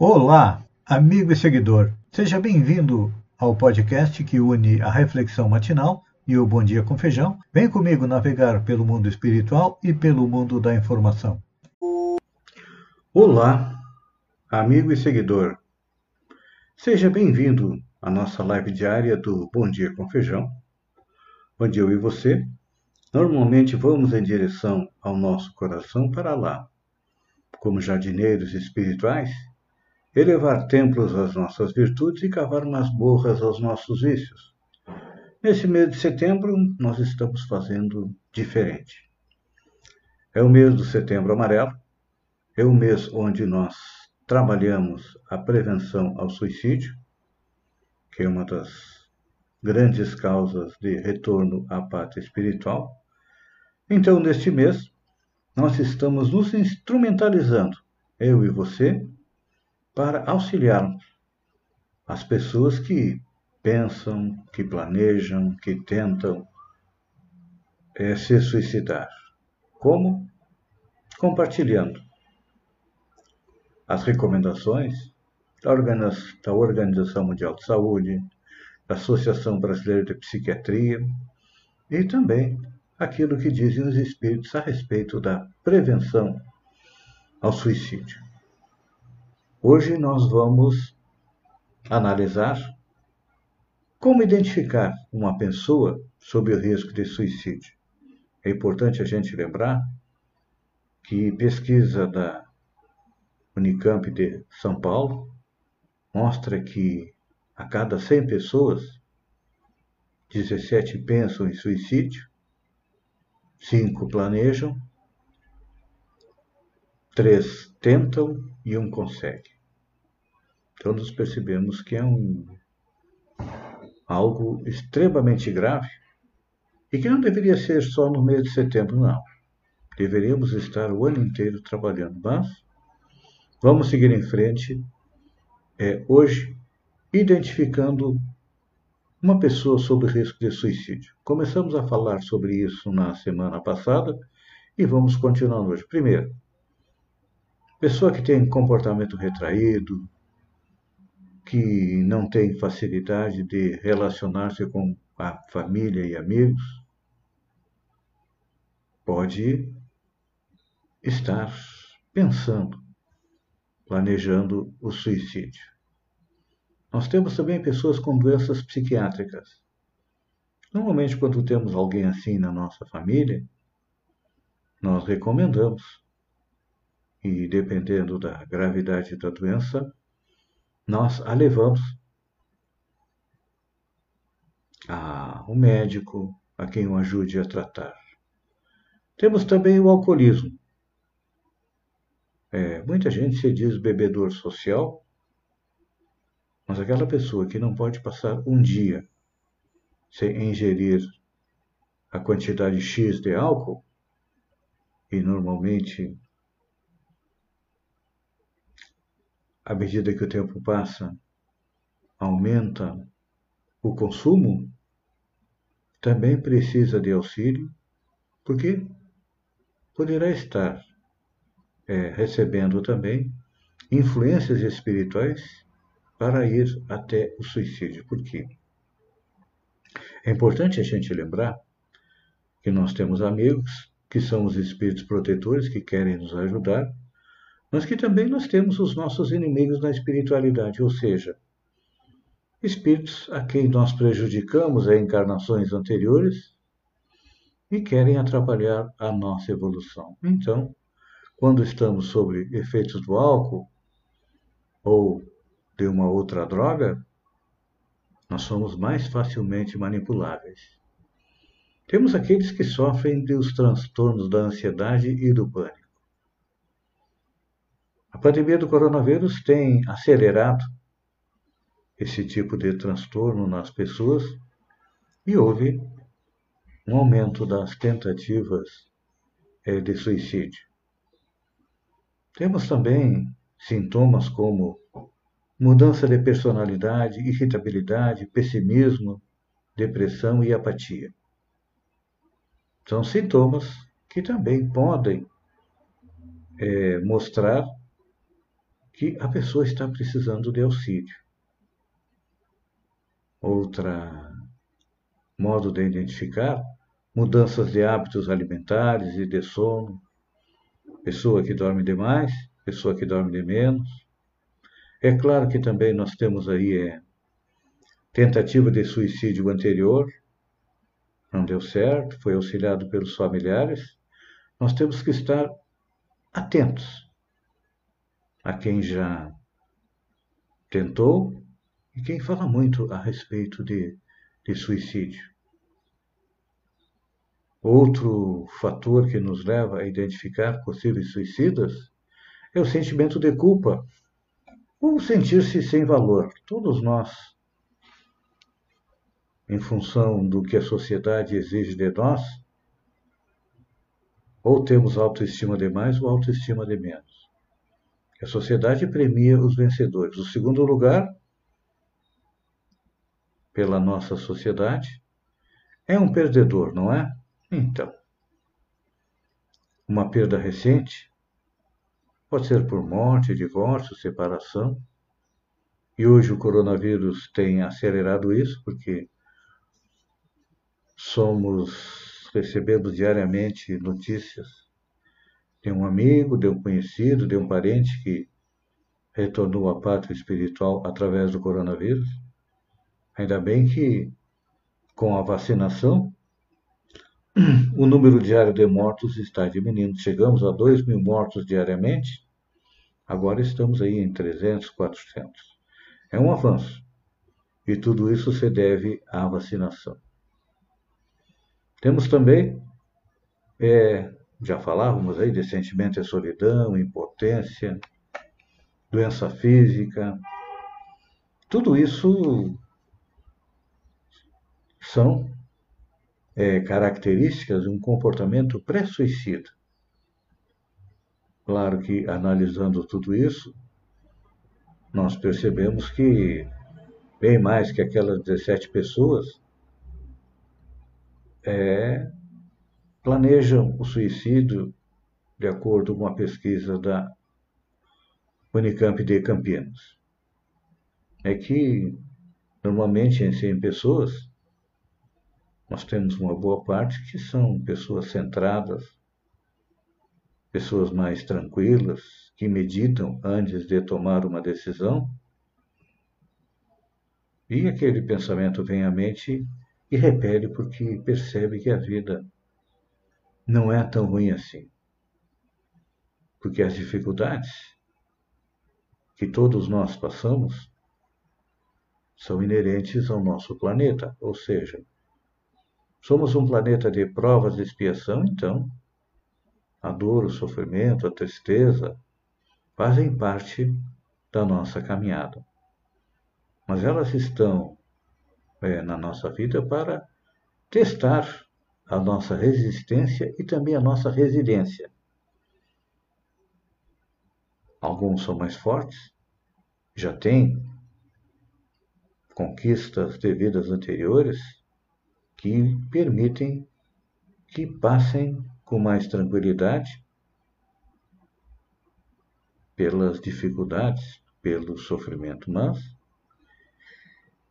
Olá, amigo e seguidor. Seja bem-vindo ao podcast que une a reflexão matinal e o Bom Dia com Feijão. Vem comigo navegar pelo mundo espiritual e pelo mundo da informação. Olá, amigo e seguidor. Seja bem-vindo à nossa live diária do Bom Dia com Feijão, onde eu e você normalmente vamos em direção ao nosso coração para lá, como jardineiros espirituais elevar templos às nossas virtudes e cavar masmorras aos nossos vícios. Nesse mês de setembro, nós estamos fazendo diferente. É o mês do Setembro Amarelo, é o mês onde nós trabalhamos a prevenção ao suicídio, que é uma das grandes causas de retorno à pátria espiritual. Então, neste mês, nós estamos nos instrumentalizando, eu e você, para auxiliarmos as pessoas que pensam, que planejam, que tentam é, se suicidar. Como? Compartilhando as recomendações da Organização Mundial de Saúde, da Associação Brasileira de Psiquiatria e também aquilo que dizem os espíritos a respeito da prevenção ao suicídio. Hoje nós vamos analisar como identificar uma pessoa sob o risco de suicídio. É importante a gente lembrar que pesquisa da Unicamp de São Paulo mostra que a cada 100 pessoas, 17 pensam em suicídio, 5 planejam 3 tentam e um consegue. Nós percebemos que é um algo extremamente grave e que não deveria ser só no mês de setembro, não. Deveríamos estar o ano inteiro trabalhando, mas vamos seguir em frente é, hoje identificando uma pessoa sob risco de suicídio. Começamos a falar sobre isso na semana passada e vamos continuar hoje. Primeiro, Pessoa que tem comportamento retraído, que não tem facilidade de relacionar-se com a família e amigos, pode estar pensando, planejando o suicídio. Nós temos também pessoas com doenças psiquiátricas. Normalmente, quando temos alguém assim na nossa família, nós recomendamos e dependendo da gravidade da doença, nós a levamos ao médico, a quem o ajude a tratar. Temos também o alcoolismo. É, muita gente se diz bebedor social, mas aquela pessoa que não pode passar um dia sem ingerir a quantidade X de álcool, e normalmente à medida que o tempo passa, aumenta o consumo, também precisa de auxílio, porque poderá estar é, recebendo também influências espirituais para ir até o suicídio. Por quê? É importante a gente lembrar que nós temos amigos que são os espíritos protetores que querem nos ajudar mas que também nós temos os nossos inimigos na espiritualidade, ou seja, espíritos a quem nós prejudicamos em encarnações anteriores e querem atrapalhar a nossa evolução. Então, quando estamos sob efeitos do álcool ou de uma outra droga, nós somos mais facilmente manipuláveis. Temos aqueles que sofrem dos transtornos da ansiedade e do pânico. A pandemia do coronavírus tem acelerado esse tipo de transtorno nas pessoas e houve um aumento das tentativas é, de suicídio. Temos também sintomas como mudança de personalidade, irritabilidade, pessimismo, depressão e apatia. São sintomas que também podem é, mostrar que a pessoa está precisando de auxílio. Outra modo de identificar mudanças de hábitos alimentares e de sono, pessoa que dorme demais, pessoa que dorme de menos. É claro que também nós temos aí é, tentativa de suicídio anterior, não deu certo, foi auxiliado pelos familiares. Nós temos que estar atentos a quem já tentou e quem fala muito a respeito de, de suicídio. Outro fator que nos leva a identificar possíveis suicidas é o sentimento de culpa ou sentir-se sem valor. Todos nós, em função do que a sociedade exige de nós, ou temos autoestima de mais ou autoestima de menos. A sociedade premia os vencedores. O segundo lugar, pela nossa sociedade, é um perdedor, não é? Então, uma perda recente pode ser por morte, divórcio, separação. E hoje o coronavírus tem acelerado isso, porque somos recebendo diariamente notícias de um amigo, de um conhecido, de um parente que retornou à pátria espiritual através do coronavírus. Ainda bem que com a vacinação o número diário de mortos está diminuindo. Chegamos a 2 mil mortos diariamente, agora estamos aí em 300, 400. É um avanço. E tudo isso se deve à vacinação. Temos também, é, já falávamos aí de sentimento de solidão, impotência, doença física. Tudo isso são é, características de um comportamento pré-suicida. Claro que, analisando tudo isso, nós percebemos que bem mais que aquelas 17 pessoas é, planejam o suicídio de acordo com a pesquisa da Unicamp de Campinas. É que, normalmente, em 100 pessoas, nós temos uma boa parte que são pessoas centradas, pessoas mais tranquilas, que meditam antes de tomar uma decisão. E aquele pensamento vem à mente e repele porque percebe que a vida não é tão ruim assim. Porque as dificuldades que todos nós passamos são inerentes ao nosso planeta, ou seja, Somos um planeta de provas de expiação, então a dor, o sofrimento, a tristeza fazem parte da nossa caminhada. Mas elas estão é, na nossa vida para testar a nossa resistência e também a nossa resiliência. Alguns são mais fortes, já têm conquistas de vidas anteriores que permitem que passem com mais tranquilidade pelas dificuldades, pelo sofrimento, mas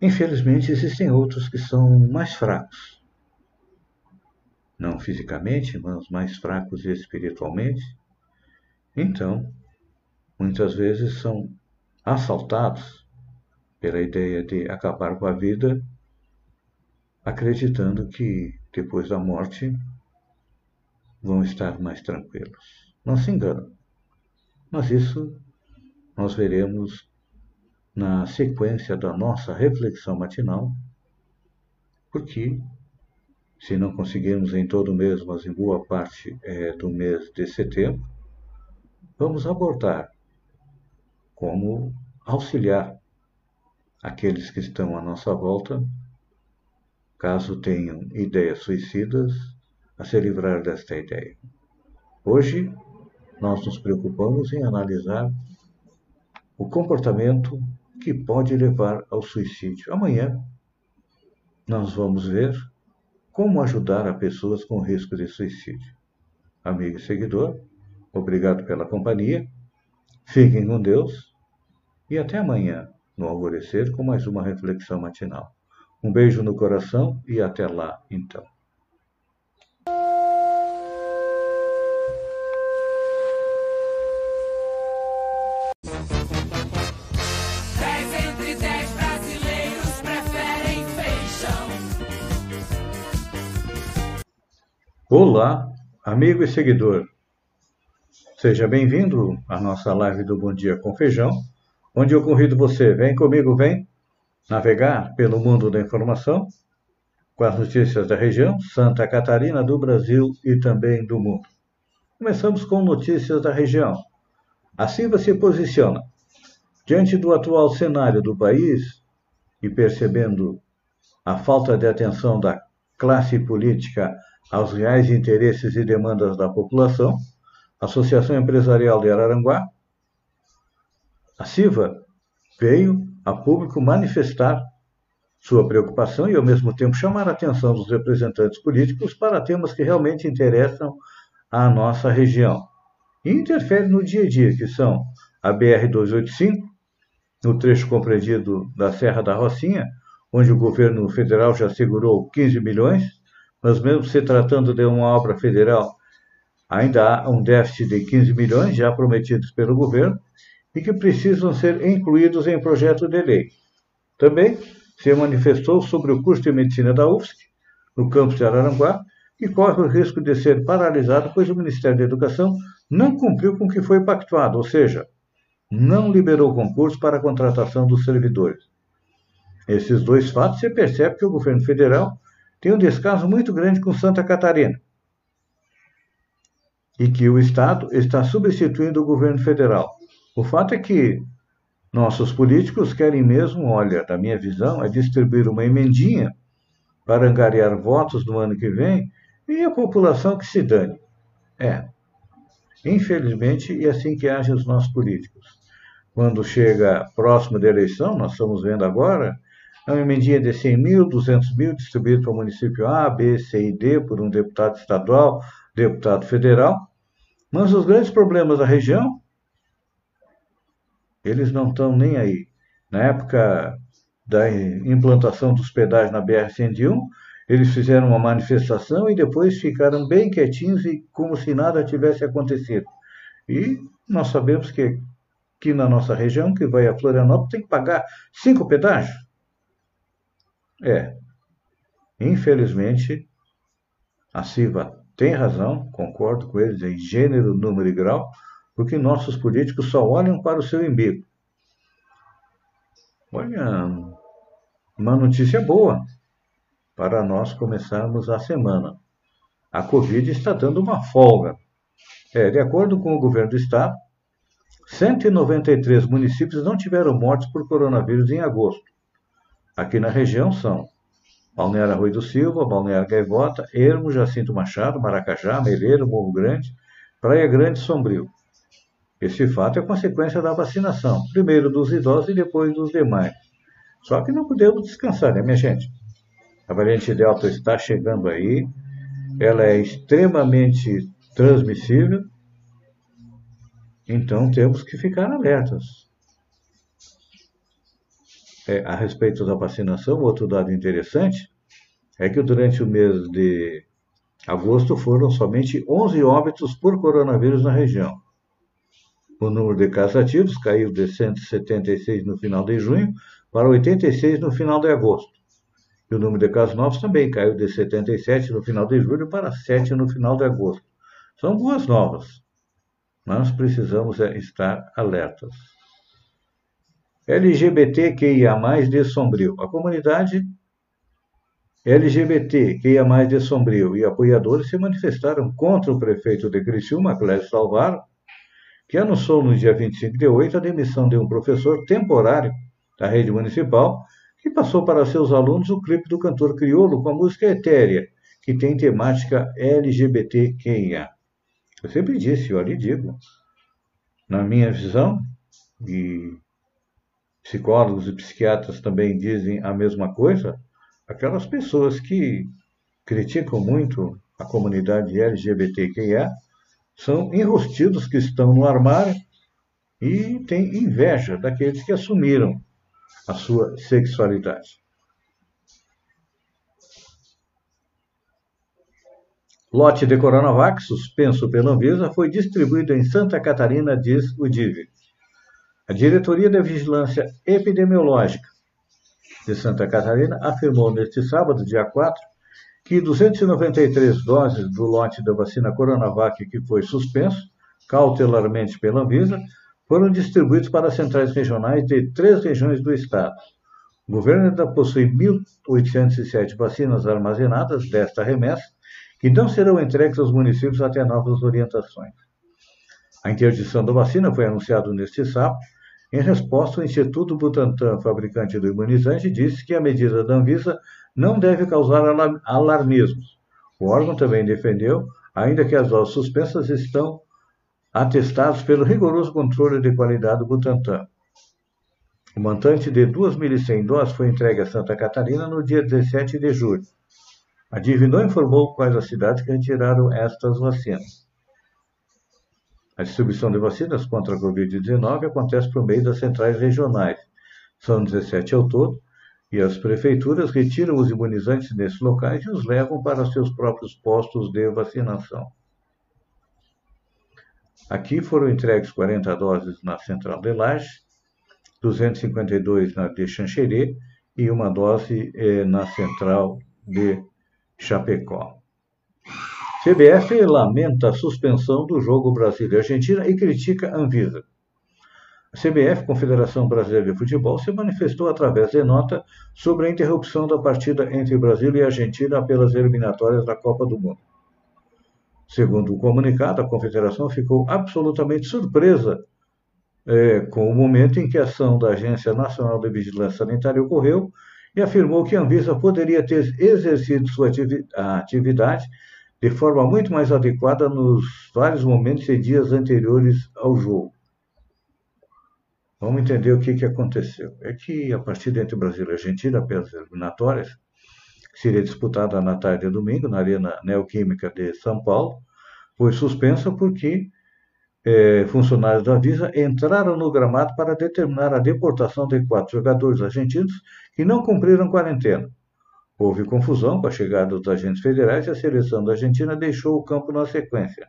infelizmente existem outros que são mais fracos. Não fisicamente, mas mais fracos espiritualmente. Então, muitas vezes são assaltados pela ideia de acabar com a vida acreditando que depois da morte vão estar mais tranquilos. Não se enganam. Mas isso nós veremos na sequência da nossa reflexão matinal, porque se não conseguirmos em todo o mês, mas em boa parte é, do mês de setembro, vamos abordar como auxiliar aqueles que estão à nossa volta caso tenham ideias suicidas, a se livrar desta ideia. Hoje, nós nos preocupamos em analisar o comportamento que pode levar ao suicídio. Amanhã, nós vamos ver como ajudar a pessoas com risco de suicídio. Amigo e seguidor, obrigado pela companhia. Fiquem com Deus e até amanhã, no alvorecer, com mais uma reflexão matinal. Um beijo no coração e até lá, então. Olá, amigo e seguidor. Seja bem-vindo à nossa live do Bom Dia com Feijão, onde eu convido você, vem comigo, vem navegar pelo mundo da informação com as notícias da região, Santa Catarina, do Brasil e também do mundo. Começamos com notícias da região. A Silva se posiciona diante do atual cenário do país e percebendo a falta de atenção da classe política aos reais interesses e demandas da população, Associação Empresarial de Araranguá, a CIVA veio a público manifestar sua preocupação e, ao mesmo tempo, chamar a atenção dos representantes políticos para temas que realmente interessam à nossa região. E interferem no dia a dia, que são a BR-285, no trecho compreendido da Serra da Rocinha, onde o governo federal já segurou 15 milhões, mas mesmo se tratando de uma obra federal, ainda há um déficit de 15 milhões já prometidos pelo governo e que precisam ser incluídos em projeto de lei. Também se manifestou sobre o curso de medicina da UFSC, no campus de Araranguá, que corre o risco de ser paralisado, pois o Ministério da Educação não cumpriu com o que foi pactuado, ou seja, não liberou concurso para a contratação dos servidores. Esses dois fatos se percebe que o governo federal tem um descaso muito grande com Santa Catarina e que o Estado está substituindo o governo federal. O fato é que nossos políticos querem mesmo, olha, da minha visão, é distribuir uma emendinha para angariar votos no ano que vem e a população que se dane. É, infelizmente, é assim que agem os nossos políticos. Quando chega próximo da eleição, nós estamos vendo agora, é uma emendinha de 100 mil, 200 mil distribuído para o município A, B, C e D por um deputado estadual, deputado federal. Mas os grandes problemas da região, eles não estão nem aí. Na época da implantação dos pedágios na BR-101, eles fizeram uma manifestação e depois ficaram bem quietinhos e como se nada tivesse acontecido. E nós sabemos que aqui na nossa região, que vai a Florianópolis, tem que pagar cinco pedágios. É, infelizmente, a Silva tem razão, concordo com eles em gênero, número e grau, porque nossos políticos só olham para o seu embigo. Olha, uma notícia boa para nós começarmos a semana. A Covid está dando uma folga. É, de acordo com o governo do estado, 193 municípios não tiveram mortes por coronavírus em agosto. Aqui na região são Balneário Arroio do Silva, Balneário Gaivota, Ermo, Jacinto Machado, Maracajá, Meleiro, Morro Grande, Praia Grande e Sombrio. Esse fato é consequência da vacinação, primeiro dos idosos e depois dos demais. Só que não podemos descansar, né, minha gente? A variante Delta está chegando aí, ela é extremamente transmissível, então temos que ficar alertas é, a respeito da vacinação, outro dado interessante é que durante o mês de agosto foram somente 11 óbitos por coronavírus na região. O número de casos ativos caiu de 176 no final de junho para 86 no final de agosto. E o número de casos novos também caiu de 77 no final de julho para 7 no final de agosto. São boas novas, mas precisamos é, estar alertas. LGBTQIA+, de Sombrio. A comunidade LGBTQIA+, de Sombrio e apoiadores se manifestaram contra o prefeito de Criciúma, Clécio Salvaro, que anunciou no dia 25 de 8 a demissão de um professor temporário da rede municipal, que passou para seus alunos o clipe do cantor crioulo com a música Etérea, que tem temática LGBTQIA. Eu sempre disse, olha e digo, na minha visão, e psicólogos e psiquiatras também dizem a mesma coisa, aquelas pessoas que criticam muito a comunidade LGBTQIA são enrostidos que estão no armário e tem inveja daqueles que assumiram a sua sexualidade. Lote de Coronavac, suspenso pela Anvisa, foi distribuído em Santa Catarina, diz o DIV. A Diretoria da Vigilância Epidemiológica de Santa Catarina afirmou neste sábado, dia 4, que 293 doses do lote da vacina Coronavac que foi suspenso cautelarmente pela Anvisa foram distribuídos para centrais regionais de três regiões do estado. O governo ainda possui 1.807 vacinas armazenadas desta remessa, que não serão entregues aos municípios até novas orientações. A interdição da vacina foi anunciada neste sábado. Em resposta, o Instituto Butantan, fabricante do imunizante, disse que a medida da Anvisa não deve causar alarmismos. O órgão também defendeu, ainda que as doses suspensas estão atestados pelo rigoroso controle de qualidade do Butantan. O montante de 2.100 doses foi entregue a Santa Catarina no dia 17 de julho. A DIV não informou quais as cidades que retiraram estas vacinas. A distribuição de vacinas contra a Covid-19 acontece por meio das centrais regionais. São 17 ao todo, e as prefeituras retiram os imunizantes nesses locais e os levam para seus próprios postos de vacinação. Aqui foram entregues 40 doses na Central de Laje, 252 na de Xanxerê e uma dose eh, na Central de Chapecó. CBF lamenta a suspensão do jogo Brasil e Argentina e critica a Anvisa. A CBF, Confederação Brasileira de Futebol, se manifestou através de nota sobre a interrupção da partida entre Brasil e Argentina pelas eliminatórias da Copa do Mundo. Segundo o comunicado, a Confederação ficou absolutamente surpresa é, com o momento em que a ação da Agência Nacional de Vigilância Sanitária ocorreu e afirmou que a Anvisa poderia ter exercido sua atividade de forma muito mais adequada nos vários momentos e dias anteriores ao jogo. Vamos entender o que, que aconteceu. É que a partida entre Brasil e Argentina, pelas eliminatórias, seria disputada na tarde de domingo na Arena Neoquímica de São Paulo, foi suspensa porque é, funcionários da Visa entraram no gramado para determinar a deportação de quatro jogadores argentinos que não cumpriram quarentena. Houve confusão com a chegada dos agentes federais e a seleção da Argentina deixou o campo na sequência.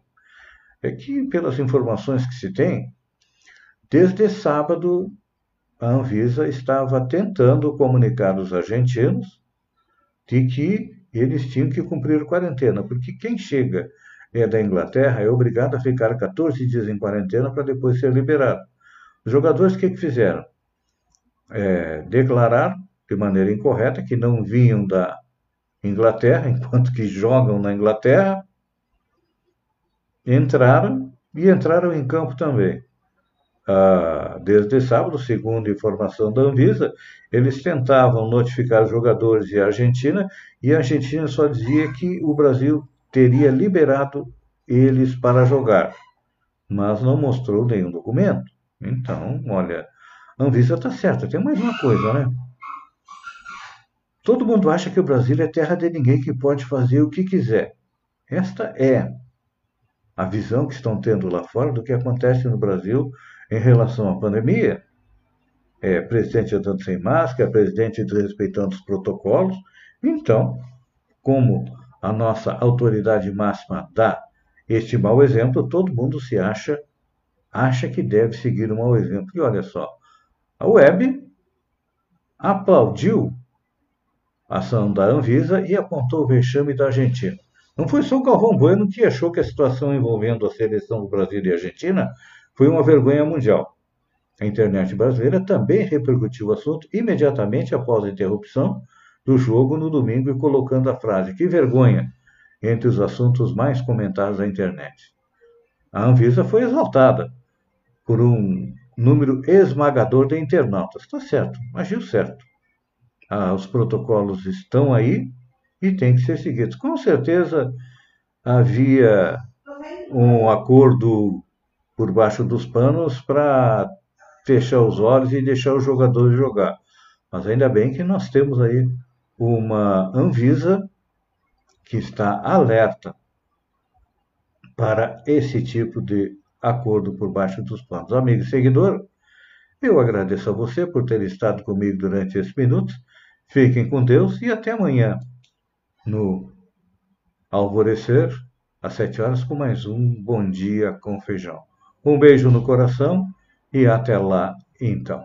É que, pelas informações que se tem, desde sábado a Anvisa estava tentando comunicar aos argentinos de que eles tinham que cumprir quarentena, porque quem chega é da Inglaterra é obrigado a ficar 14 dias em quarentena para depois ser liberado. Os jogadores o que, que fizeram? É, declarar de maneira incorreta que não vinham da Inglaterra, enquanto que jogam na Inglaterra, entraram e entraram em campo também ah, desde sábado, segundo informação da Anvisa, eles tentavam notificar jogadores de Argentina e a Argentina só dizia que o Brasil teria liberado eles para jogar, mas não mostrou nenhum documento. Então, olha, a Anvisa está certa. Tem mais uma coisa, né? Todo mundo acha que o Brasil é terra de ninguém que pode fazer o que quiser. Esta é a visão que estão tendo lá fora do que acontece no Brasil em relação à pandemia. É, presidente andando sem máscara, presidente desrespeitando os protocolos. Então, como a nossa autoridade máxima dá este mau exemplo, todo mundo se acha acha que deve seguir o mau exemplo. E olha só, a web aplaudiu ação da Anvisa e apontou o vexame da Argentina. Não foi só o Galvão Bueno que achou que a situação envolvendo a seleção do Brasil e Argentina foi uma vergonha mundial. A internet brasileira também repercutiu o assunto imediatamente após a interrupção do jogo no domingo e colocando a frase que vergonha entre os assuntos mais comentados da internet. A Anvisa foi exaltada por um número esmagador de internautas. Está certo, agiu certo. Ah, os protocolos estão aí e têm que ser seguidos. Com certeza havia um acordo por baixo dos panos para fechar os olhos e deixar os jogadores jogar. Mas ainda bem que nós temos aí uma Anvisa que está alerta para esse tipo de acordo por baixo dos panos. Amigo e seguidor, eu agradeço a você por ter estado comigo durante esses minutos. Fiquem com Deus e até amanhã, no alvorecer, às sete horas, com mais um Bom Dia com Feijão. Um beijo no coração e até lá, então.